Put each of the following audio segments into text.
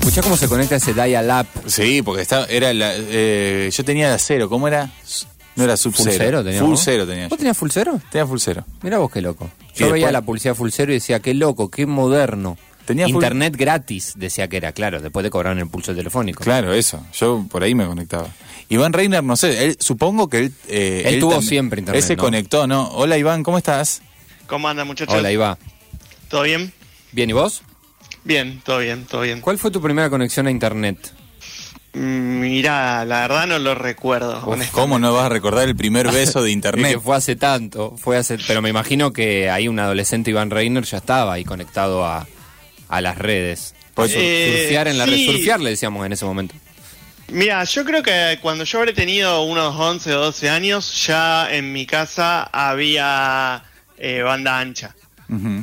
Escuchá cómo se conecta ese dial-up. Sí, porque estaba, era la, eh, yo tenía la cero, ¿cómo era? No era sub Full cero. Full cero tenía yo. ¿Vos tenías full cero? Tenía full cero. Mira vos qué loco. Yo veía después- la publicidad full cero y decía, qué loco, qué moderno. Tenía full- Internet gratis, decía que era, claro, después de cobrar en el pulso telefónico. Claro, eso. Yo por ahí me conectaba. Iván Reiner, no sé, él, supongo que él... eh, Él tuvo también- siempre internet, Él se ¿no? conectó, ¿no? Hola Iván, ¿cómo estás? ¿Cómo andan muchachos? Hola, Iba. ¿Todo bien? Bien, ¿y vos? Bien, todo bien, todo bien. ¿Cuál fue tu primera conexión a internet? Mm, Mirá, la verdad no lo recuerdo. ¿Cómo no vas a recordar el primer beso de internet? que fue hace tanto, fue hace, pero me imagino que ahí un adolescente Iván Reiner ya estaba ahí conectado a, a las redes. Pues- Eh, surfear en la red, sí. surfear le decíamos en ese momento. Mira, yo creo que cuando yo habré tenido unos 11 o 12 años, ya en mi casa había eh, banda ancha.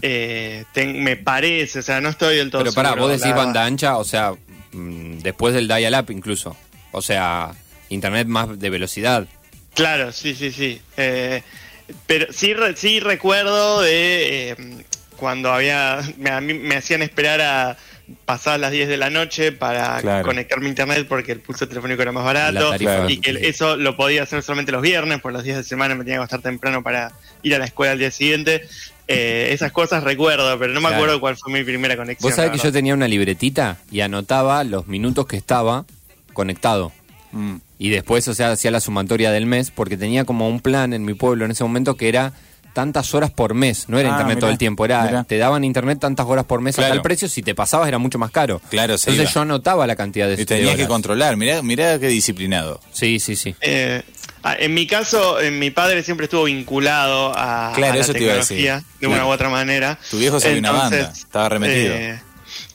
Eh, ten- me parece, o sea, no estoy del todo Pero pará, vos decís la banda ancha, o sea, mm, después del dial-up incluso. O sea, internet más de velocidad. Claro, sí, sí, sí. Eh, pero sí, sí recuerdo de cuando había, me, a mí me hacían esperar a pasar las 10 de la noche para Claro. conectarme a internet porque el pulso telefónico era más barato tarifa. y que eso lo podía hacer solamente los viernes, por los días de semana me tenía que acostar temprano para ir a la escuela al día siguiente. Eh, esas cosas recuerdo, pero no me Claro. acuerdo cuál fue mi primera conexión. Vos sabés que yo tenía una libretita y anotaba los minutos que estaba conectado. Mm. Y después, o sea, hacía la sumatoria del mes, porque tenía como un plan en mi pueblo en ese momento que era tantas horas por mes. No era Ah, internet mirá, todo el tiempo, era mirá. te daban internet tantas horas por mes a Claro. tal precio, si te pasabas era mucho más caro. Claro, se Entonces iba. yo anotaba la cantidad de Y de tenías que horas. controlar, mirá, mirá qué disciplinado. Sí, sí, sí. Eh, ah, en mi caso, eh, mi padre siempre estuvo vinculado a, Claro, a la eso te iba a tecnología decir. de una Claro. u otra manera. Tu viejo sabía una Entonces, banda, estaba remetido. eh,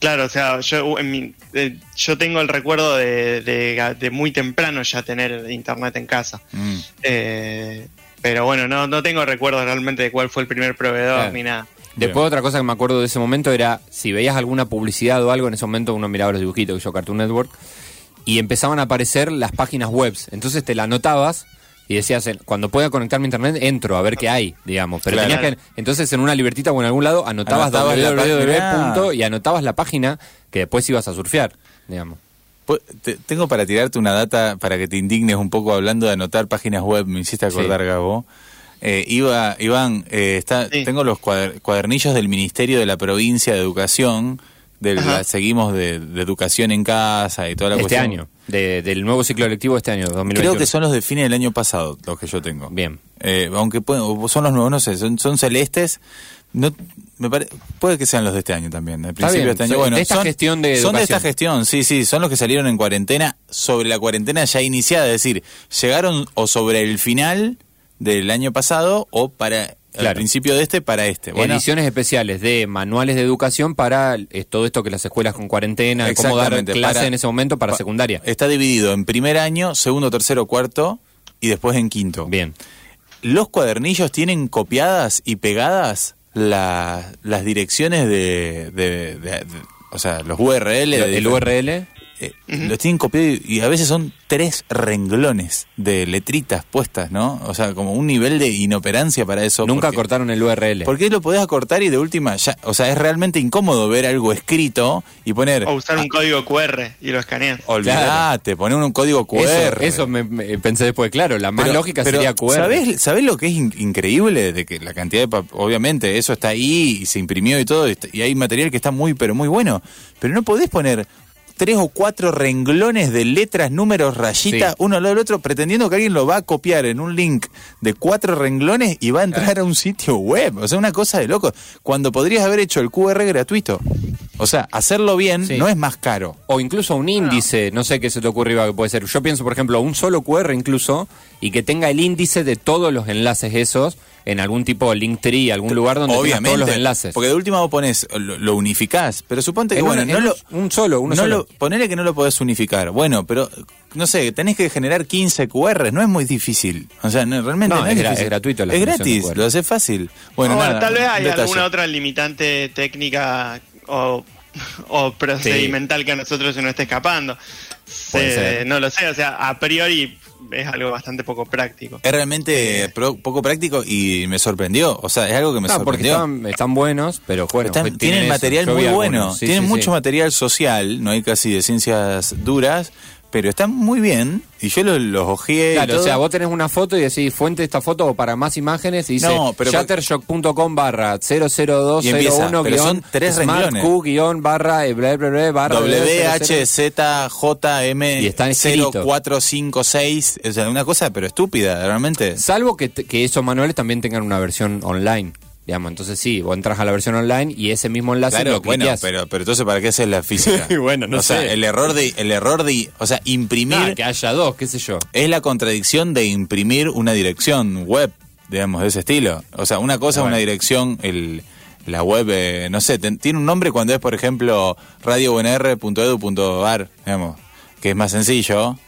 claro, o sea, yo, en mi- eh, yo tengo el recuerdo de, de- de muy temprano ya tener internet en casa. Mm. Eh, pero bueno, no, no tengo recuerdo realmente de cuál fue el primer proveedor Claro. ni nada. Después otra cosa que me acuerdo de ese momento era, si veías alguna publicidad o algo, en ese momento uno miraba los dibujitos que yo Cartoon Network, y empezaban a aparecer las páginas web. Entonces te la anotabas y decías, cuando pueda conectarme a internet, entro a ver qué hay, digamos. Pero Claro. tenías que, entonces en una libretita o en algún lado anotabas, Anotabas la www y anotabas la página que después ibas a surfear, digamos. Pu- te- tengo para tirarte una data para que te indignes un poco hablando de anotar páginas web, me hiciste acordar, Sí. Gabo. Eh, Iba, Iván, eh, está, Sí. tengo los cuader- cuadernillos del Ministerio de la Provincia de Educación, de Ajá. la- seguimos de, de educación en casa y toda la Este cuestión. año, de- del nuevo ciclo lectivo de este año, 2021. Creo que son los de fines del año pasado, los que yo tengo. Bien. Eh, aunque pueden- son los nuevos, no sé, son, son celestes. No, me pare- puede que sean los de este año también. Al principio bien, de este año. son Bueno, de esta son, gestión de Son de esta gestión, sí, sí. Son los que salieron en cuarentena, sobre la cuarentena ya iniciada. Es decir, llegaron o sobre el final del año pasado o para al Claro. principio de este para este. Bueno, Ediciones especiales de manuales de educación para eh, todo esto que las escuelas con cuarentena, de cómo dar clase para- en ese momento para pa- secundaria. Está dividido en primer año, segundo, tercero, cuarto y después en quinto. Bien. Los cuadernillos tienen copiadas y pegadas la- las direcciones de, de- de- de- o sea, los URL. el URL. Eh, Los tienen copiados y, y a veces son tres renglones de letritas puestas, ¿no? O sea, como un nivel de inoperancia para eso. Nunca porque- cortaron el URL. Porque lo podés acortar y de última, ya, o sea, es realmente incómodo ver algo escrito y poner. O usar un código QR y lo escanean. Olvídate, poner un código QR. Eso, eso me, me pensé después, claro, la más Pero- lógica pero, sería QR. ¿sabés, sabés lo que es in- increíble? De que la cantidad de obviamente, eso está ahí y se imprimió y todo, y hay material que está muy, pero muy bueno. Pero no podés poner tres o cuatro renglones de letras, números, rayitas, Sí. uno al lado del otro, pretendiendo que alguien lo va a copiar en un link de cuatro renglones y va a entrar a un sitio web. O sea, una cosa de loco. Cuando podrías haber hecho el QR gratuito. O sea, hacerlo bien Sí. no es más caro. O incluso un índice, no sé qué se te ocurre Iba, que puede ser. Yo pienso, por ejemplo, un solo QR incluso y que tenga el índice de todos los enlaces esos en algún tipo de link tree, algún lugar donde tengas Obviamente. todos los enlaces. Porque de última vos pones, lo, lo unificás. Pero suponte que, En bueno, en no lo. un solo, uno no solo. Lo, ponele que no lo podés unificar. Bueno, pero, no sé, tenés que generar 15 QRs. No es muy difícil. O sea, no, realmente No, no, es gra- difícil. es gratuito la Es gratis, QR. lo hace fácil. Bueno, Bueno, nada, tal vez hay detalle. alguna otra limitante técnica o, o procedimental que a nosotros se nos esté escapando. Eh, no lo sé, o sea, a priori es algo bastante poco práctico. Es realmente pro- poco práctico y me sorprendió. O sea, es algo que me No, porque sorprendió. están, están buenos, pero bueno. Están- tienen eso. material muy algunos. bueno, Sí, tienen sí, mucho sí. material social, no hay casi de ciencias duras, pero están muy bien y yo los, los ojeé y Claro, o todo. sea, vos tenés una foto y decís fuente de esta foto o para más imágenes y dice No, pero- shuttershock.com barra Y empieza, 00201 pero son tres renglones. Q guion barra eh, bla, bla, bla, barra WHZJM Y están escritos. 0456, o sea, una cosa pero estúpida, realmente. Salvo que, que esos manuales también tengan una versión online. Digamos, entonces sí, vos entras a la versión online y ese mismo enlace Claro, lo bueno, pero, pero entonces ¿para qué haces la física? Bueno, no o sea, sé. el error de, el error de, o sea, imprimir Ah, que haya dos, qué sé yo. es la contradicción de imprimir una dirección web, digamos, de ese estilo. O sea, una cosa es Bueno. una dirección, el, la web, eh, no sé, ten- tiene un nombre cuando es, por ejemplo, radiounr.edu.ar, digamos, que es más sencillo.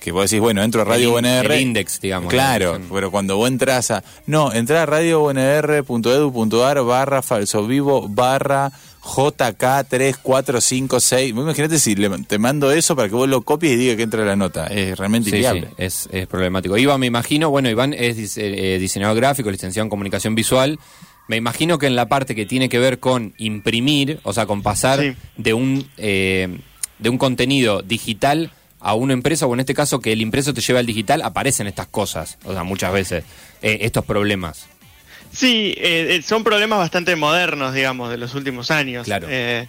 Que vos decís, bueno, entro a Radio El in- UNR. el index, digamos, la Claro, dirección. pero cuando vos entras a. No, entra a radiounr.edu.ar barra falso vivo barra JK3456. Vos Imagínate si le- te mando eso para que vos lo copies y diga que entra la nota. Es realmente Sí, inviable. sí, es, es problemático. Iván, me imagino, bueno, Iván es dise- eh, diseñador gráfico, licenciado en comunicación visual. Me imagino que en la parte que tiene que ver con imprimir, o sea, con pasar Sí. de un eh, de un contenido digital a una empresa, o en este caso que el impreso te lleva al digital, aparecen estas cosas, o sea, muchas veces, eh, estos problemas. Sí, eh, eh, son problemas bastante modernos, digamos, de los últimos años. Claro. Eh,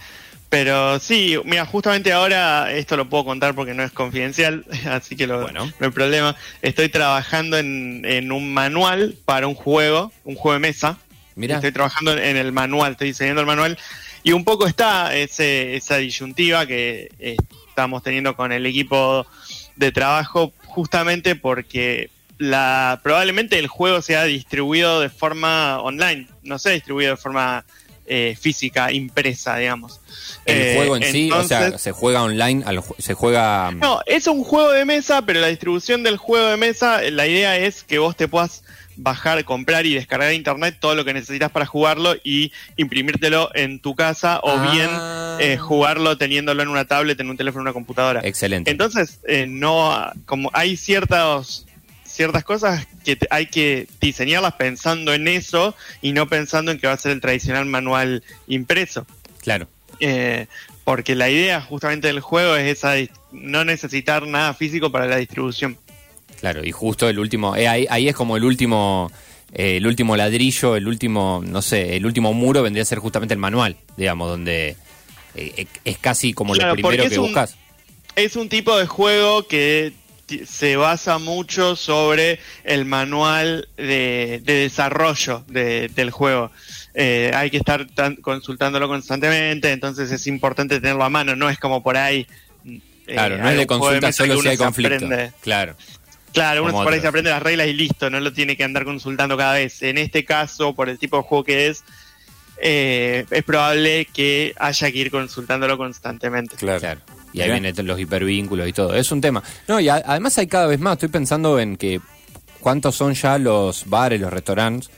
pero sí, mira, justamente ahora esto lo puedo contar porque no es confidencial, así que lo- Bueno. no hay problema. Estoy trabajando en, en un manual para un juego, un juego de mesa. Mirá. Estoy trabajando en el manual, estoy diseñando el manual. Y un poco está ese, esa disyuntiva que eh, estamos teniendo con el equipo de trabajo, justamente porque la probablemente el juego sea distribuido de forma online, no sea distribuido de forma eh, física, impresa, digamos. El Eh, juego en sí, o sea, se juega online, se juega... no, es un juego de mesa, pero la distribución del juego de mesa, la idea es que vos te puedas bajar, comprar y descargar de internet todo lo que necesitas para jugarlo y imprimírtelo en tu casa o Ah. bien eh, jugarlo teniéndolo en una tablet, en un teléfono, en una computadora. Excelente. Entonces, eh, no, como hay ciertas ciertas cosas que te- hay que diseñarlas pensando en eso y no pensando en que va a ser el tradicional manual impreso. claro. Eh, porque la idea justamente del juego es esa, no necesitar nada físico para la distribución. Claro, y justo el último, eh, ahí, ahí es como el último, eh, el último ladrillo, el último, no sé, el último muro vendría a ser justamente el manual, digamos, donde eh, eh, es casi como Claro, lo primero que un- buscas. Es un tipo de juego que se basa mucho sobre el manual de, de desarrollo de- del juego. Eh, hay que estar tan- consultándolo constantemente, entonces es importante tenerlo a mano, no es como por ahí. eh, Claro, no es de consulta solo si hay conflicto. aprende. Claro. Claro, uno por ahí se aprende las reglas y listo, no lo tiene que andar consultando cada vez. En este caso, por el tipo de juego que es, eh, es probable que haya que ir consultándolo constantemente. Claro. Claro. Y ahí vienen los hipervínculos y todo. Es un tema. No, y a- además hay cada vez más. Estoy pensando en que cuántos son ya los bares, los restaurantes,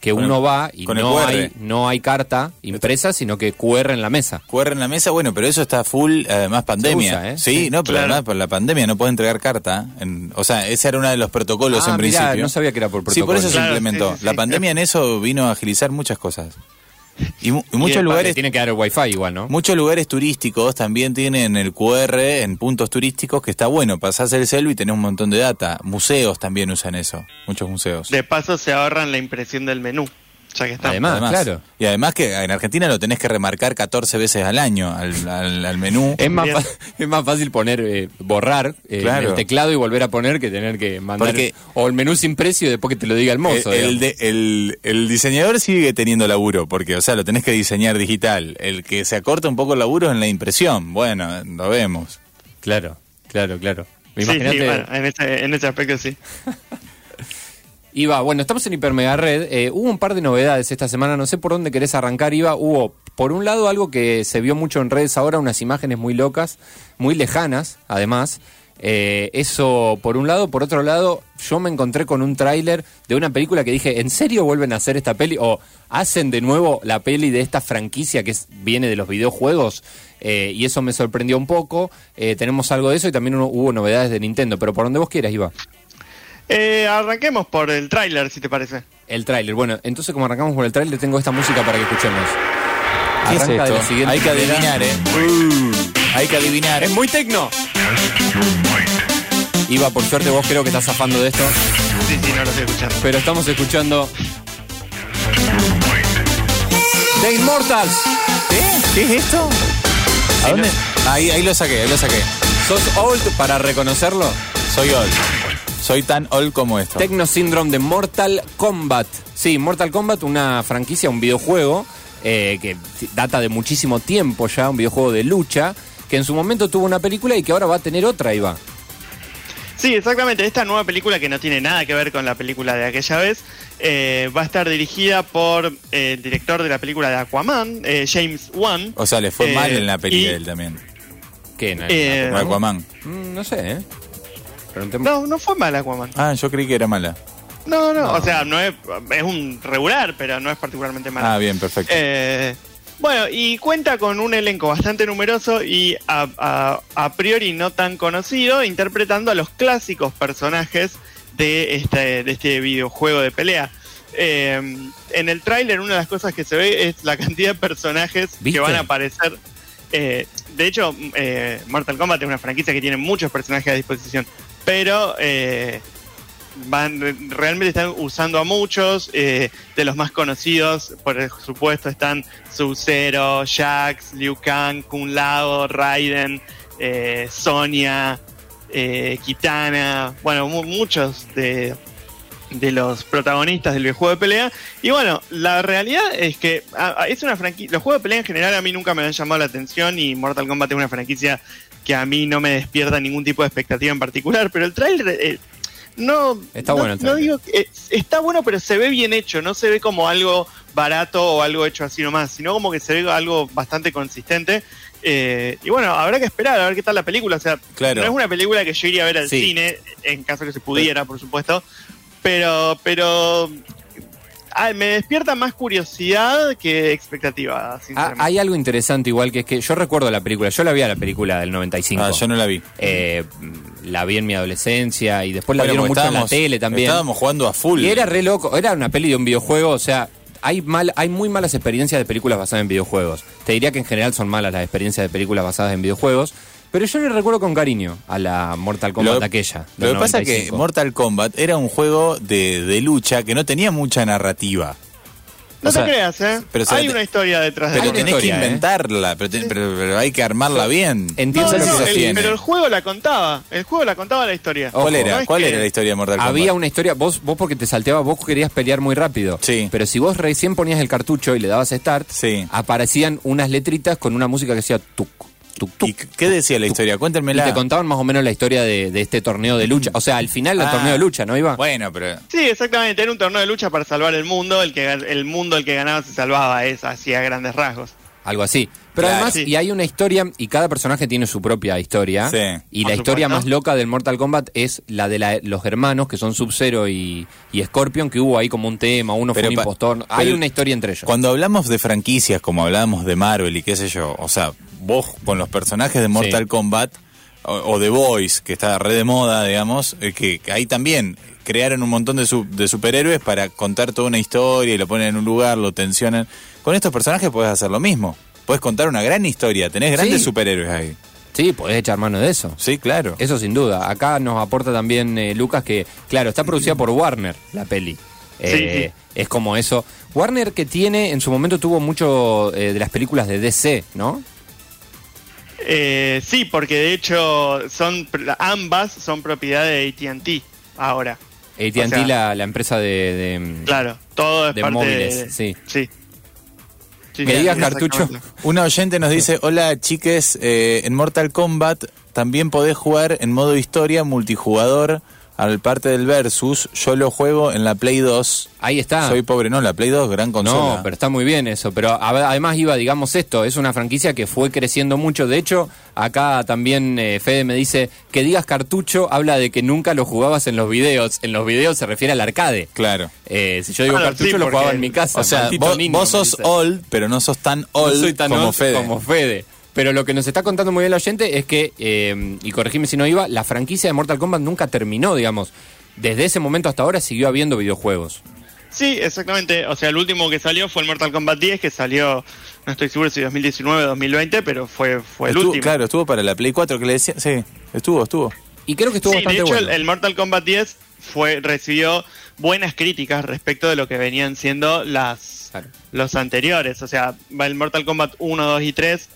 que Con uno el- va y no hay, no hay carta impresa, sino que QR en la mesa. QR en la mesa, bueno, pero eso está full, además pandemia. usa, ¿eh? Sí, Sí, no, pero claro. además por la pandemia no puedes entregar carta. en- o sea, ese era uno de los protocolos Ah, en mirá, principio. no sabía que era por Sí, por eso protocolo. se Claro, implementó. sí, sí, La pandemia en eso vino a agilizar muchas cosas. Y, mu- y muchos lugares... Le tiene que dar el wifi igual, ¿no? Muchos lugares turísticos también tienen el QR en puntos turísticos que está bueno, pasás el celu y tenés un montón de data. Museos también usan eso, muchos museos. De paso se ahorran la impresión del menú, ya que está. Además, claro. Y además que en Argentina lo tenés que remarcar 14 veces al año al, al- al menú. Es más, es más fácil poner, eh, borrar eh, Claro. el teclado y volver a poner que tener que mandar. Porque- o el menú sin precio y después que te lo diga el mozo. Eh, el, de- el- el diseñador sigue teniendo laburo, porque, o sea, lo tenés que diseñar digital. El que se acorta un poco el laburo es en la impresión. Bueno, lo vemos. Claro, claro, claro. Sí, sí, bueno, en ese, en ese aspecto sí. Iba, bueno, estamos en Hipermega Red. Eh, hubo un par de novedades esta semana, no sé por dónde querés arrancar, Iba. Hubo, por un lado, algo que se vio mucho en redes ahora, unas imágenes muy locas, muy lejanas, además, Eh, eso por un lado. Por otro lado, yo me encontré con un tráiler de una película que dije, ¿en serio vuelven a hacer esta peli? ¿O hacen de nuevo la peli de esta franquicia que viene de los videojuegos? Eh, y eso me sorprendió un poco. Eh, tenemos algo de eso y también hubo- hubo novedades de Nintendo. Pero por donde vos quieras, Iba. Eh, arranquemos por el tráiler, si te parece. El tráiler. Bueno, entonces como arrancamos por el tráiler, tengo esta música para que escuchemos. ¿Qué es Arranca de la siguiente Hay que manera. adivinar, ¿eh? Hay que adivinar. Es muy tecno. Iba, por suerte vos creo que estás zafando de esto, Sí, sí, no lo estoy escuchando. pero estamos escuchando The Immortals. ¿Eh? ¿Qué es esto? ¿A dónde? Ahí, ahí lo saqué, ahí lo saqué. ¿Sos old para reconocerlo? Soy old. Soy tan old como esto. Tecno Syndrome de Mortal Kombat. Sí, Mortal Kombat, una franquicia, un videojuego eh, que data de muchísimo tiempo ya, un videojuego de lucha, que en su momento tuvo una película y que ahora va a tener otra, Iba. Sí, exactamente. Esta nueva película que no tiene nada que ver con la película de aquella vez eh, va a estar dirigida por eh, el director de la película de Aquaman, eh, James Wan. O sea, le fue Eh, mal en la peli y- de él también. ¿Qué? ¿En- Eh, Como Aquaman. Mm, no sé, ¿eh? Preguntemos. No, no fue mal Aquaman. Ah, yo creí que era mala. No, no, o sea, no es, es un regular, pero no es particularmente malo. Ah, bien, perfecto. Eh, bueno, y cuenta con un elenco bastante numeroso y a, a- a priori no tan conocido, interpretando a los clásicos personajes de este, de este videojuego de pelea. Eh, en el tráiler una de las cosas que se ve es la cantidad de personajes ¿Viste? que van a aparecer. Eh, de hecho, eh, Mortal Kombat es una franquicia que tiene muchos personajes a disposición, pero eh, van realmente están usando a muchos eh, de los más conocidos por supuesto están Sub-Zero, Jax, Liu Kang, Kun Lao, Raiden eh, Sonya eh, Kitana bueno mu- muchos de de los protagonistas del videojuego de pelea. Y bueno la realidad es que a- a- es una franquicia los juegos de pelea en general a mí nunca me han llamado la atención y Mortal Kombat es una franquicia que a mí no me despierta ningún tipo de expectativa en particular pero el trailer eh, no, Está no- bueno el no tráiler. digo que- eh, está bueno, pero se ve bien hecho, no se ve como algo barato o algo hecho así nomás, sino como que se ve algo bastante consistente. Eh, y bueno, habrá que esperar a ver qué tal la película. O sea, Claro. no es una película que yo iría a ver al Sí. cine, en caso que se pudiera, por supuesto. Pero, pero ah, me despierta más curiosidad que expectativa, Ah, hay algo interesante igual que es que yo recuerdo la película, yo la vi a la película del 95. Ah, yo no la vi. Eh, la vi en mi adolescencia y después la Bueno, vieron mucho en la tele también. Estábamos jugando a full. Y era re loco, era una peli de un videojuego, o sea, hay mal, hay muy malas experiencias de películas basadas en videojuegos. Te diría que en general son malas las experiencias de películas basadas en videojuegos, pero yo le recuerdo con cariño a la Mortal Kombat Lo- aquella. Lo que pasa es que 95. Mortal Kombat era un juego de, de lucha que no tenía mucha narrativa. no o sea, te creas, ¿eh? pero, o sea, hay te- una historia detrás de Pero tenés historia, que ¿eh? inventarla, pero, te- pero- pero hay que armarla bien. Entiendo No, lo no, que se el- pero el juego la contaba. El juego la contaba la historia. ¿Cuál era? no ¿Cuál era la historia de Mortal Kombat? Había una historia, vos, vos porque te salteaba, vos querías pelear muy rápido. Sí. Pero si vos recién ponías el cartucho y le dabas start, Sí. aparecían unas letritas con una música que decía tuc. ¿Y qué decía la historia? Y Cuéntenmela. te contaban más o menos la historia de, de este torneo de lucha. O sea, al final del Ah. torneo de lucha, ¿no iba? Bueno, pero Sí, exactamente. Era un torneo de lucha para salvar el mundo. El que el mundo el que ganaba se salvaba. Es así a grandes rasgos. Algo así. Pero Claro. además, Sí. y hay una historia, y cada personaje tiene su propia historia. Sí. Y la historia supuesto. más loca del Mortal Kombat es la de la- los hermanos, que son Sub-Zero y, y Scorpion, que hubo ahí como un tema, uno Pero fue un impostor. Hay una historia entre ellos. Cuando hablamos de franquicias, como hablábamos de Marvel y qué sé yo, o sea, vos con los personajes de Mortal Sí. Kombat o, o The Boys, que está re de moda, digamos, eh, que, que ahí también crearon un montón de, su- de superhéroes para contar toda una historia y lo ponen en un lugar, lo tensionan. Con estos personajes puedes hacer lo mismo. Puedes contar una gran historia, tenés grandes Sí. superhéroes ahí. Sí, podés echar mano de eso. Sí, claro. Eso sin duda. Acá nos aporta también eh, Lucas que, claro, está producida por Warner, la peli. Eh, Es como eso. Warner que tiene, en su momento tuvo mucho eh, de las películas de DC, ¿no? Eh, sí, porque de hecho son ambas son propiedad de AT&T ahora. AT&T, O sea- la, la empresa de... de- Claro, todo es De parte móviles, de, sí. Sí. Sí, sí, digas cartucho. Una oyente nos dice, hola chiques, eh, en Mortal Kombat también podés jugar en modo historia multijugador al parte del Versus, yo lo juego en la Play 2. Ahí está. Soy pobre, no, la Play 2, gran consola. No, pero está muy bien eso. Pero a- además iba, digamos esto, es una franquicia que fue creciendo mucho. De hecho, acá también eh, Fede me dice que digas cartucho habla de que nunca lo jugabas en los videos. En los videos se refiere al arcade. Claro. Eh, si yo digo Claro, cartucho sí, lo jugaba en mi casa. O sea, vos, niño, vos me sos old, pero no sos tan No old soy tan como old Fede. como Fede. Pero lo que nos está contando muy bien el oyente es que, eh, y corregime si no iba, la franquicia de Mortal Kombat nunca terminó, digamos. Desde ese momento hasta ahora siguió habiendo videojuegos. Sí, exactamente. O sea, el último que salió fue el Mortal Kombat 10, que salió, no estoy seguro si 2019 o 2020, pero fue, fue el Estuvo- último. Claro, estuvo para la Play 4 que le decía. Sí, estuvo, estuvo. Y creo que estuvo Sí, de bastante hecho, bueno. el, el Mortal Kombat 10 fue, recibió buenas críticas respecto de lo que venían siendo las, Claro. los anteriores. O sea, el Mortal Kombat 1, 2 y 3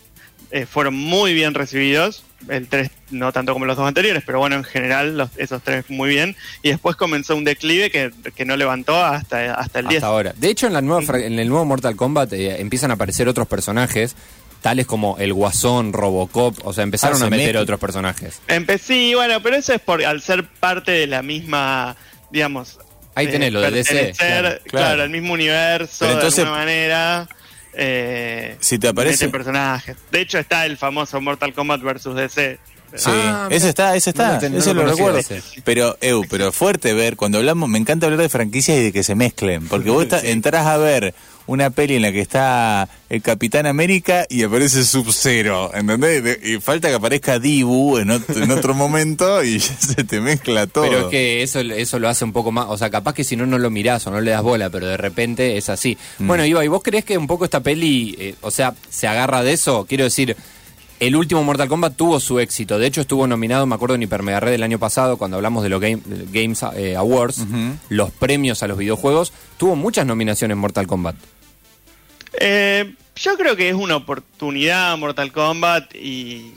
eh, fueron muy bien recibidos. El 3 no tanto como los dos anteriores, pero bueno, en general los- esos tres muy bien. Y después comenzó un declive que, que no levantó hasta, hasta el 10. Hasta ahora. De hecho, en, la nueva, fra- en el nuevo Mortal Kombat eh, empiezan a aparecer otros personajes, tales como el Guasón, Robocop, o sea, empezaron Ah, se a meter otros personajes. Empecé, bueno, pero eso es por al ser parte de la misma, digamos. Ahí tenés lo de DC, claro, Claro, claro. el mismo universo, entonces- de alguna manera. Eh, Si te aparece- personajes. De hecho, está el famoso Mortal Kombat versus DC. Sí, Ah, ese está, ese no está, no ese lo lo, recuerdo. ese. Pero, Eu, pero fuerte ver, cuando hablamos, me encanta hablar de franquicias y de que se mezclen, porque vos está- entrás a ver una peli en la que está el Capitán América y aparece Sub-Zero, ¿entendés? Y falta que aparezca Dibu en otro, en otro momento y ya se te mezcla todo. Pero es que eso, eso lo hace un poco más, o sea, capaz que si no, no lo mirás o no le das bola, pero de repente es así. Mm. Bueno, Iba, ¿y vos crees que un poco esta peli, eh, o sea, se agarra de eso? Quiero decir, el último Mortal Kombat tuvo su éxito, de hecho estuvo nominado, me acuerdo en Hiper Mega Red del año pasado, cuando hablamos de los Game- Games eh, Awards, los premios a los videojuegos, tuvo muchas nominaciones Mortal Kombat. Eh, yo creo que es una oportunidad Mortal Kombat y,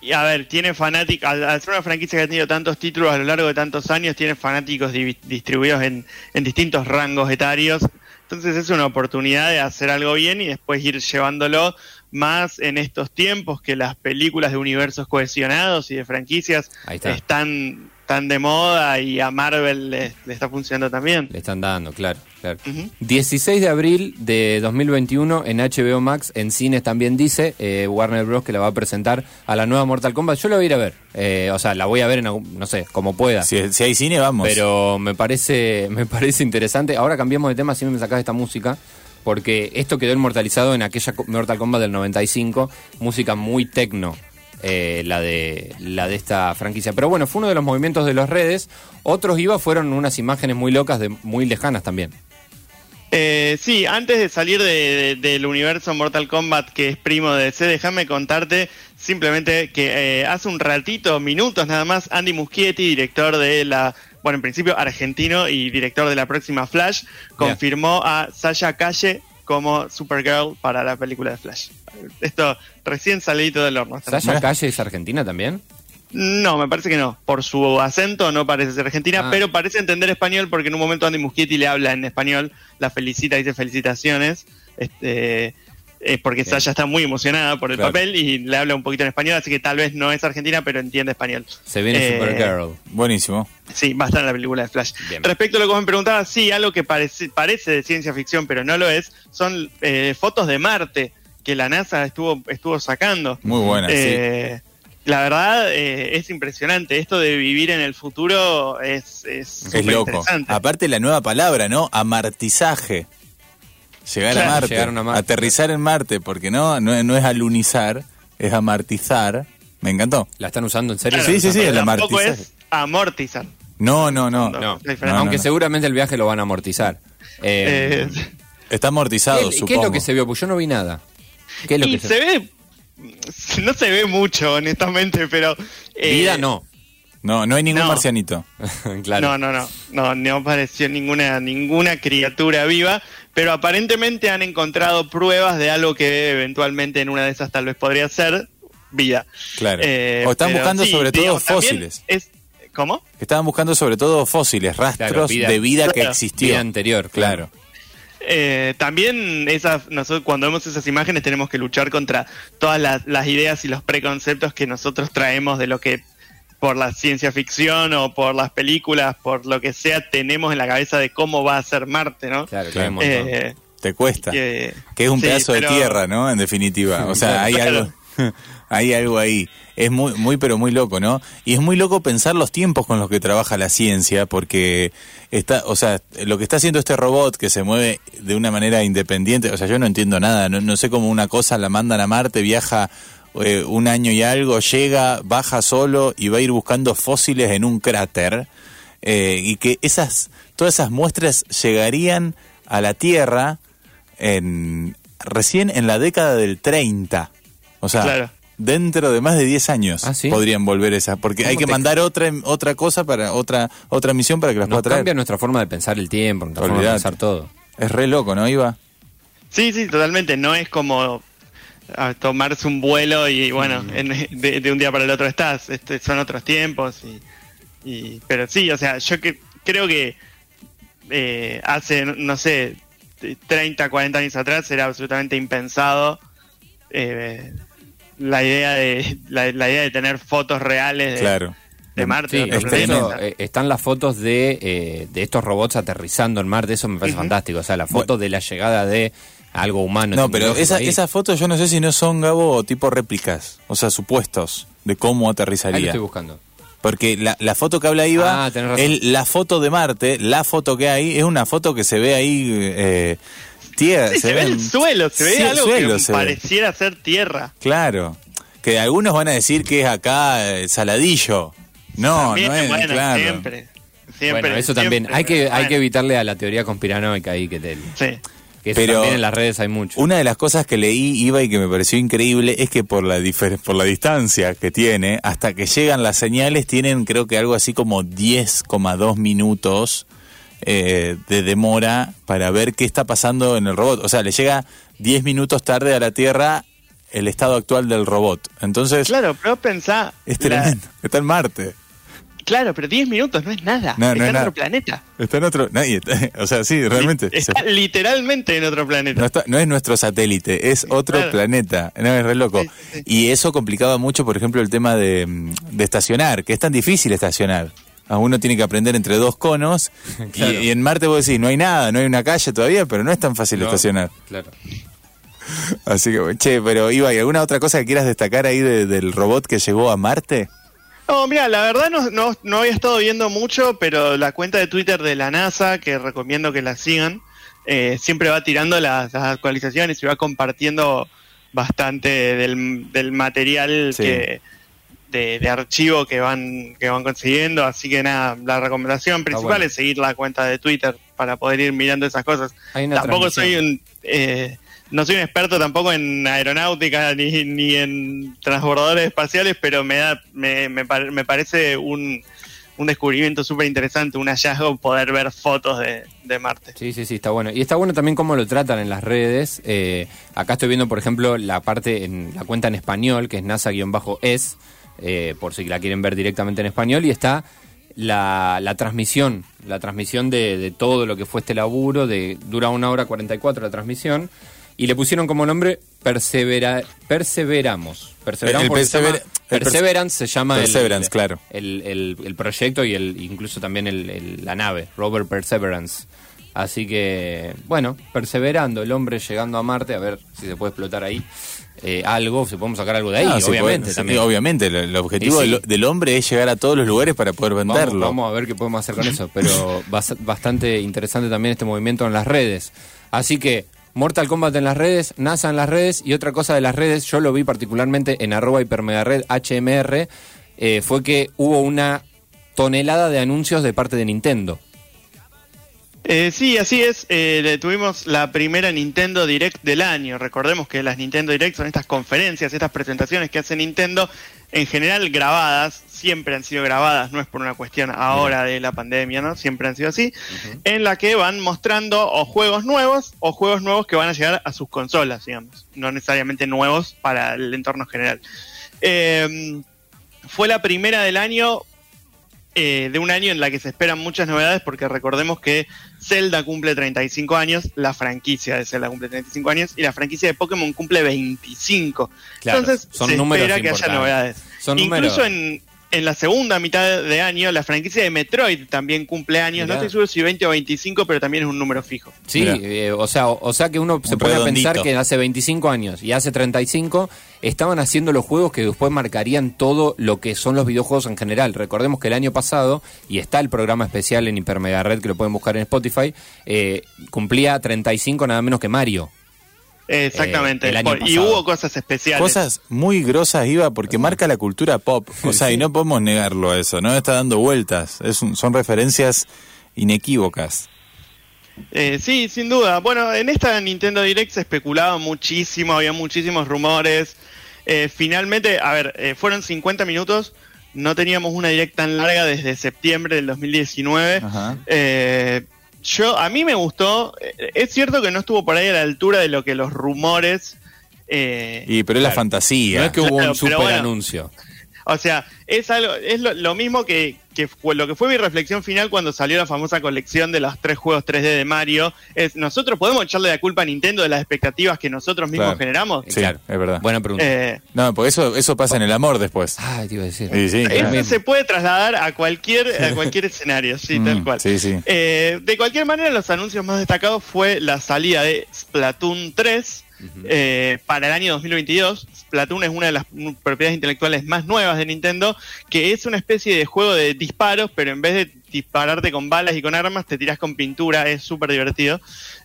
y, a ver, tiene fanáticos, al, al ser una franquicia que ha tenido tantos títulos a lo largo de tantos años, tiene fanáticos di- distribuidos en, en distintos rangos etarios. Entonces es una oportunidad de hacer algo bien y después ir llevándolo más en estos tiempos que las películas de universos cohesionados y de franquicias está. están tan de moda y a Marvel le, le está funcionando también. Le están dando, claro, claro. Ujú. 16 de abril de 2021 en HBO Max, en cines también dice eh, Warner Bros. que la va a presentar a la nueva Mortal Kombat. Yo la voy a ir a ver, eh, o sea, la voy a ver en no sé, como pueda. Si, si hay cine, vamos. Pero me parece, me parece interesante. Ahora cambiamos de tema, si me sacás esta música, porque esto quedó inmortalizado en aquella Mortal Kombat del 95, música muy tecno. eh, la de la de esta franquicia. Pero bueno, fue uno de los movimientos de las redes. Otros iba fueron unas imágenes muy locas, de muy lejanas también. Eh, sí, antes de salir de- de- del universo Mortal Kombat que es primo de DC, déjame contarte simplemente que eh, hace un ratito, minutos nada más, Andy Muschietti, director de la, bueno, en principio argentino y director de la próxima Flash, confirmó a Sasha Calle como Supergirl para la película de Flash. Esto recién salido del horno. ¿Sasha. Calle es argentina también? No, me parece que no. Por su acento no parece ser argentina, Ah. pero parece entender español porque en un momento Andy Muschietti le habla en español, la felicita, dice felicitaciones, este, eh, porque. Sasha está muy emocionada por el Claro. papel y le habla un poquito en español, así que tal vez no es argentina, pero entiende español. Se viene Eh, Supergirl. Buenísimo. Sí, va a estar en la película de Flash. Bien. Respecto a lo que vos me preguntabas, sí, algo que parece, parece de ciencia ficción, pero no lo es, son eh, fotos de Marte que la NASA estuvo, estuvo sacando. Muy buena, sí. La verdad eh, es impresionante. Esto de vivir en el futuro es, es, Es loco. interesante. Aparte la nueva palabra, ¿no? Amartizaje. Llegar Claro, a Marte. llegaron a Marte. Aterrizar en Marte, porque no, no, no es alunizar, es amartizar. Me encantó. ¿La están usando en serio? Claro, Sí, sí, sí, el amartizaje. es amortizar. No, no, no. No, aunque no. seguramente el viaje lo van a amortizar. Eh, Eh, Está amortizado, ¿qué, qué supongo. es lo que se vio? Pues yo no vi nada. ¿Qué es lo y que se ve, no se ve mucho, honestamente, pero... eh, Vida no. No, no hay ningún No. marcianito. claro. No, no, no, no, no apareció ninguna, ninguna criatura viva, pero aparentemente han encontrado pruebas de algo que eventualmente en una de esas tal vez podría ser vida. Claro. Eh, o están buscando sí, sobre todo fósiles. Es, ¿Cómo? Estaban buscando sobre todo fósiles, rastros Claro, vida- de vida que Claro. existió. Vida anterior, claro. Eh, también esas, nosotros cuando vemos esas imágenes tenemos que luchar contra todas las, las ideas y los preconceptos que nosotros traemos de lo que por la ciencia ficción o por las películas, por lo que sea, tenemos en la cabeza de cómo va a ser Marte, ¿no? Claro, Claro. Eh, Te cuesta. que, Que es un sí, pedazo de tierra, ¿no? En definitiva. O sea, hay Claro. algo. Hay algo ahí. Es muy, muy, pero muy loco, ¿no? Y es muy loco pensar los tiempos con los que trabaja la ciencia, porque está, o sea, lo que está haciendo este robot que se mueve de una manera independiente, o sea, yo no entiendo nada, no, sé cómo una cosa la mandan a Marte, viaja eh, un año y algo, llega, baja solo y va a ir buscando fósiles en un cráter, eh, y que esas, todas esas muestras llegarían a la Tierra en, recién en la década del 30. O sea, Claro. Dentro de más de 10 años Ah, ¿sí? podrían volver esas, porque ¿Cómo hay que te- mandar otra otra cosa para otra otra misión para que las Nos pueda traer. cambia nuestra forma de pensar el tiempo, nuestra forma de Olvidate. pensar todo. Es re loco, ¿no, Iba? Sí, sí, totalmente. No es como ah, tomarse un vuelo y bueno, Mm. en- de, de un día para el otro estás. Este, son otros tiempos. Y, y- pero sí, o sea, yo que, creo que eh, hace, no sé, 30, 40 años atrás era absolutamente impensado eh, la idea de la, la idea de tener fotos reales de, Claro. de Marte. Sí, de otro es planeta. incluso, tremendo. eh, están las fotos de, eh, de estos robots aterrizando en Marte, eso me parece fantástico. O sea, la foto de la llegada de algo humano. No, pero tecnológico esa, esas fotos yo no sé si no son, Gabo, tipo réplicas, o sea, supuestos de cómo Ahí lo aterrizaría. estoy buscando. Porque la, la foto que habla Iva, Ah, la foto de Marte, la foto que hay, es una foto que se ve ahí eh, tierra. Sí, se, ve el suelo, se ve Sí, algo suelo que se ve. pareciera ser tierra. Claro. Que algunos van a decir que es acá eh, Saladillo. No, También, no es, bueno, claro. siempre. Siempre, bueno, eso también. Hay que, hay que evitarle a la teoría conspiranoica ahí que te. Sí. Que eso Pero también en las redes hay mucho. Una de las cosas que leí, Iba, y que me pareció increíble, es que por la, por la distancia que tiene, hasta que llegan las señales, tienen creo que algo así como 10,2 minutos eh, de demora para ver qué está pasando en el robot. O sea, le llega 10 minutos tarde a la Tierra el estado actual del robot. Entonces, Claro, pero pensá. es la- tremendo. Está en Marte. claro, pero 10 minutos no es nada. No, está es en nada. otro planeta. Está en otro... Nadie, o sea, sí, realmente. se- Está literalmente en otro planeta. No, está- no es nuestro satélite, es otro Claro. planeta. No, es re loco. Sí, sí, sí. Y eso complicaba mucho, por ejemplo, el tema de, mm, de estacionar, que es tan difícil estacionar. A uno tiene que aprender entre dos conos. y- Claro. y, en Marte vos decís, no hay nada, no hay una calle todavía, pero no es tan fácil No, estacionar. Claro. Así que, bueno, che, pero Iba, ¿y alguna otra cosa que quieras destacar ahí de- del robot que llegó a Marte? No, mira, la verdad no, no, no había estado viendo mucho, pero la cuenta de Twitter de la NASA, que recomiendo que la sigan, eh, siempre va tirando las, las actualizaciones y va compartiendo bastante del, del material Sí. que, de, de archivo que van, que van consiguiendo. Así que nada, la recomendación principal bueno. es seguir la cuenta de Twitter para poder ir mirando esas cosas. Tampoco soy un... eh, no soy un experto tampoco en aeronáutica ni, ni en transbordadores espaciales, pero me da me, me, me parece un, un descubrimiento súper interesante, un hallazgo poder ver fotos de, de Marte. Sí, sí, sí, está bueno. Y está bueno también cómo lo tratan en las redes. Eh, acá estoy viendo, por ejemplo, la parte en la cuenta en español, que es NASA-es, eh, por si la quieren ver directamente en español, y está la, la transmisión, la transmisión de, de todo lo que fue este laburo, de dura una hora 44 la transmisión, y le pusieron como nombre Persevera, Perseveramos. Perseveramos El porque se persever- llama- el perse- Perseverance se llama el- Perseverance, el, claro. el, el- el proyecto y el incluso también la nave, Rover Perseverance. Así que, bueno, perseverando, el hombre llegando a Marte, a ver si se puede explotar ahí eh, algo, si podemos sacar algo de ahí, Ah, sí, obviamente puede- sí, también. obviamente, el, el objetivo sí. del, del hombre es llegar a todos los lugares para poder Vamos, venderlo. vamos a ver qué podemos hacer con eso, pero bas- bastante interesante también este movimiento en las redes. Así que Mortal Kombat en las redes, NASA en las redes y otra cosa de las redes, yo lo vi particularmente en arroba hipermegared HMR, eh, fue que hubo una tonelada de anuncios de parte de Nintendo. Eh, sí, así es. Eh, tuvimos la primera Nintendo Direct del año. Recordemos que las Nintendo Direct son estas conferencias, estas presentaciones que hace Nintendo, en general grabadas, siempre han sido grabadas, no es por una cuestión ahora de la pandemia, ¿no? Siempre han sido así, en la que van mostrando o juegos nuevos o juegos nuevos que van a llegar a sus consolas, digamos, no necesariamente nuevos para el entorno general. Eh, fue la primera del año eh, de un año en la que se esperan muchas novedades porque recordemos que Zelda cumple 35 años, la franquicia de Zelda cumple 35 años y la franquicia de Pokémon cumple 25. Claro, Entonces son se números espera que haya novedades. Son Incluso números. en, en la segunda mitad de año, la franquicia de Metroid también cumple años. No Mirá. estoy seguro si 20 o 25, pero también es un número fijo. Sí, eh, o, sea, o, o sea que uno se Un a pensar que hace 25 años y hace 35 estaban haciendo los juegos que después marcarían todo lo que son los videojuegos en general. Recordemos que el año pasado, y está el programa especial en Hiper Mega Red que lo pueden buscar en Spotify, eh, cumplía 35 nada menos que Mario. Exactamente. Eh, el año Por- y hubo cosas especiales. Cosas muy grosas iba porque marca la cultura pop. O sea, y no podemos negarlo a eso, ¿no? Está dando vueltas. Es un- son referencias inequívocas. Eh, sí, sin duda. Bueno, en esta Nintendo Direct se especulaba muchísimo, había muchísimos rumores. Eh, finalmente, a ver, eh, fueron 50 minutos. No teníamos una Direct tan larga desde septiembre del 2019. Ajá. Eh, yo, a mí me gustó. Eh, Es cierto que no estuvo por ahí a la altura de lo que los rumores. eh, Y pero es la fantasía. No es que hubo Claro, un super bueno. anuncio. O sea, es algo, es lo, lo mismo que, que fue lo que fue mi reflexión final cuando salió la famosa colección de los tres juegos 3D de Mario. Es nosotros podemos echarle la culpa a Nintendo de las expectativas que nosotros mismos Claro. generamos. Sí, Claro. es verdad. Buena pregunta. Eh, No, porque eso, eso pasa en el amor después. Ay, te iba a decir. Sí, sí, eso claro. se puede trasladar a cualquier a cualquier escenario, sí, Mm, tal cual. Sí, sí. Eh, de cualquier manera, los anuncios más destacados fue la salida de Splatoon 3 eh, para el año 2022. Splatoon es una de las propiedades intelectuales más nuevas de Nintendo, que es una especie de juego de disparos, pero en vez de dispararte con balas y con armas, te tiras con pintura, es súper divertido.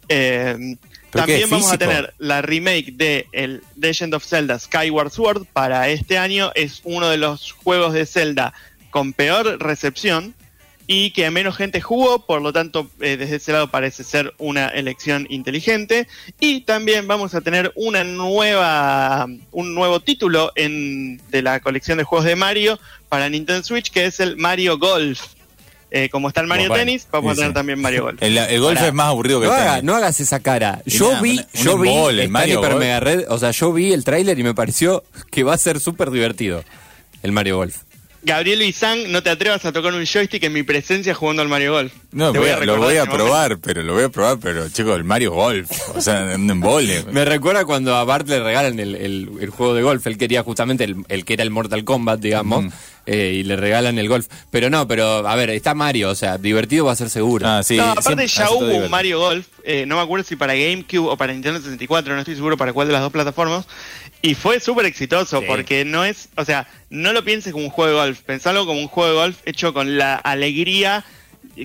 Eh, ¿Pero qué, también vamos a tener la remake de el Legend of Zelda Skyward Sword para este año. Es uno de los juegos de Zelda con peor recepción y que menos gente jugó, por lo tanto, eh, desde ese lado parece ser una elección inteligente. Y también vamos a tener una nueva, un nuevo título en, de la colección de juegos de Mario para Nintendo Switch, que es el Mario Golf. Eh, como está el Mario Bueno, Tennis, vamos sí, a tener sí. también Mario Golf. El, el golf es más aburrido que No, el haga- tenis. no hagas esa cara. Yo nada, vi, un yo vi, en Mario Golf. Mega Red, o sea, yo vi el tráiler y me pareció que va a ser súper divertido el Mario Golf. Gabriel Bizán, no te atrevas a tocar un joystick en mi presencia jugando al Mario Golf. No, voy a- lo voy a momento. probar, pero lo voy a probar, pero chicos, el Mario Golf, o sea, un embole. Me recuerda cuando a Bart le regalan el, el- el juego de golf. Él quería justamente el, el que era el Mortal Kombat, digamos. Eh, y le regalan el golf. Pero no, pero a ver, está Mario, o sea, divertido va a ser seguro. Ah, sí, no, aparte siempre- ya hubo un. Mario Golf, eh, no me acuerdo si para GameCube o para Nintendo 64, no estoy seguro para cuál de las dos plataformas, y fue súper exitoso Sí. porque no es, o sea, no lo pienses como un juego de golf, pensalo como un juego de golf hecho con la alegría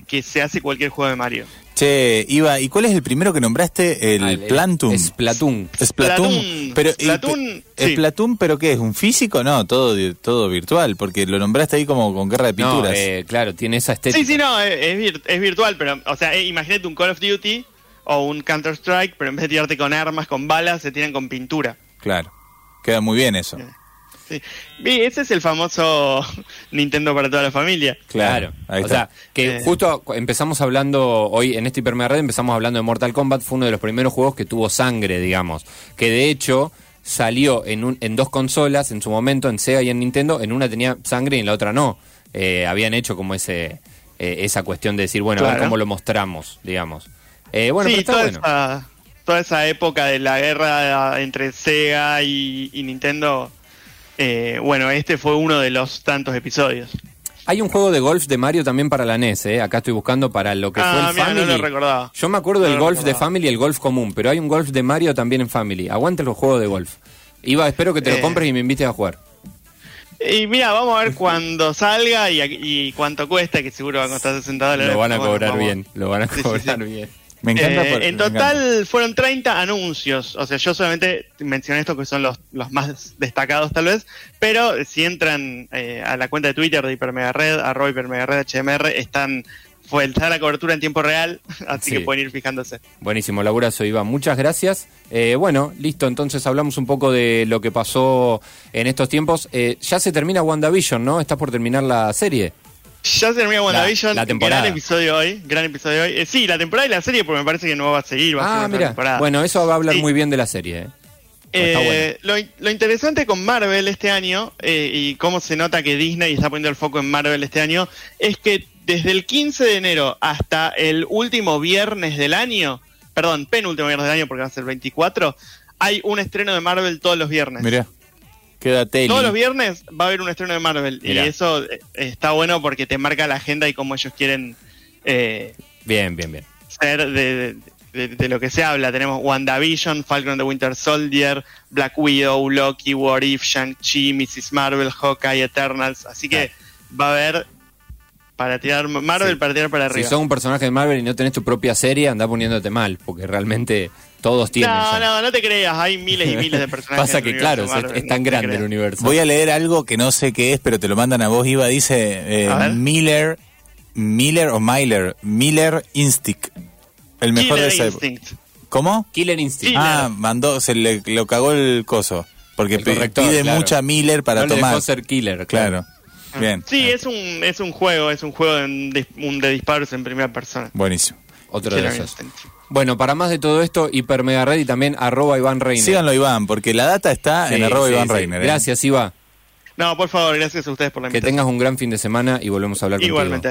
que se hace cualquier juego de Mario. Che, Iva, ¿y cuál es el primero que nombraste? El Ah, el- Plantum. Splatoon. Splatoon. Splatoon. Pero, y- Splatoon, ¿Es sí. Splatoon, pero qué es? ¿Un físico? No, todo, todo virtual, porque lo nombraste ahí como con guerra de No, pinturas. eh, claro, tiene esa estética. Sí, sí, no, es, es vir- es virtual, pero, o sea, eh, imagínate un Call of Duty o un Counter-Strike, pero en vez de tirarte con armas, con balas, se tiran con pintura. Claro. Queda muy bien eso. Sí. Ese es el famoso Nintendo para toda la familia. Claro. Ahí o está. sea, que Eh. justo empezamos hablando hoy en este Hipermega Red, empezamos hablando de Mortal Kombat, fue uno de los primeros juegos que tuvo sangre, digamos. Que de hecho salió en, un, en dos consolas en su momento, en Sega y en Nintendo. En una tenía sangre y en la otra no. Eh, habían hecho como ese eh, esa cuestión de decir, bueno, a ver cómo lo mostramos, digamos. Eh, bueno, sí, pero está toda, bueno. esa, toda esa época de la guerra entre Sega y, y Nintendo, eh, bueno, este fue uno de los tantos episodios. Hay un juego de golf de Mario también para la NES, ¿eh? Acá estoy buscando para lo que fue Ah, el mira, no Family. lo recordaba. Yo me acuerdo del No golf de. Family y el golf común, pero hay un golf de Mario también en Family. Aguante los juegos de golf. Iba, espero que te lo Eh. compres y me invites a jugar. Y mira, vamos a ver cuando salga y, y cuánto cuesta, que seguro va a costar 60 dólares. Lo van a cobrar bien, lo van a Sí, sí, cobrar sí. bien. Me encanta. Eh, por- en me total encanta. fueron 30 anuncios. O sea, yo solamente mencioné estos que son los, los más destacados tal vez. Pero si entran eh, a la cuenta de Twitter de Hipermegared, arroba Hipermegared HMR, están, fue, está la cobertura en tiempo real. Así Sí. que pueden ir fijándose. Buenísimo, laburazo, Iván. Muchas gracias. Eh, bueno, listo, entonces hablamos un poco de lo que pasó en estos tiempos. Eh, ya se termina WandaVision, ¿no? Estás por terminar la serie. Ya se termina WandaVision. la temporada. Gran episodio hoy. Gran episodio hoy. Eh, sí, la temporada y la serie, porque me parece que no va a seguir. Va a ser Ah, mira. temporada. Bueno, eso va a hablar Sí. muy bien de la serie. ¿eh? Está Eh, lo, lo interesante con Marvel este año, eh, y cómo se nota que Disney está poniendo el foco en Marvel este año, es que desde el 15 de enero hasta el último viernes del año, perdón, penúltimo viernes del año porque va a ser el 24, hay un estreno de Marvel todos los viernes. Mirá. Todos los viernes va a haber un estreno de Marvel. Mirá. Y eso eh, está bueno porque te marca la agenda y cómo ellos quieren eh, Bien, bien, bien. ser de, de- de lo que se habla. Tenemos WandaVision, Falcon the Winter Soldier, Black Widow, Loki, What If, Shang-Chi, Mrs. Marvel, Hawkeye, Eternals. Así que va a haber para tirar Marvel, Sí. para tirar para Si arriba. sos un personaje de Marvel y no tenés tu propia serie, anda poniéndote mal, porque realmente todos tienen. no, ya. no, no te creas, hay miles y miles de personajes. Pasa en el que, claro, es, es tan no grande el universo. Voy a leer algo que no sé qué es, pero te lo mandan a vos, Iba. Dice eh. Miller, Miller o Myler, Miller Instinct. El mejor de Killer ese. Instinct. ¿Cómo? Killer Instinct. Sí. Ah, mandó, se le lo cagó el coso. Porque corrector, pide claro. mucha Miller para no le tomar. dejó ser killer, Claro. Bien. Sí, es un, es un juego, es un juego de, de disparos en primera persona. Buenísimo. Otro de Killer esos. Bueno, para más de todo esto, Hiper Mega Red y también arroba Iván Reiner. Síganlo, Iván, porque la data está Sí, en arroba sí, Iván sí. Reiner. ¿eh? Gracias, Iva. No, por favor, gracias a ustedes por la Que invitación. tengas un gran fin de semana y volvemos a hablar contigo. Igualmente.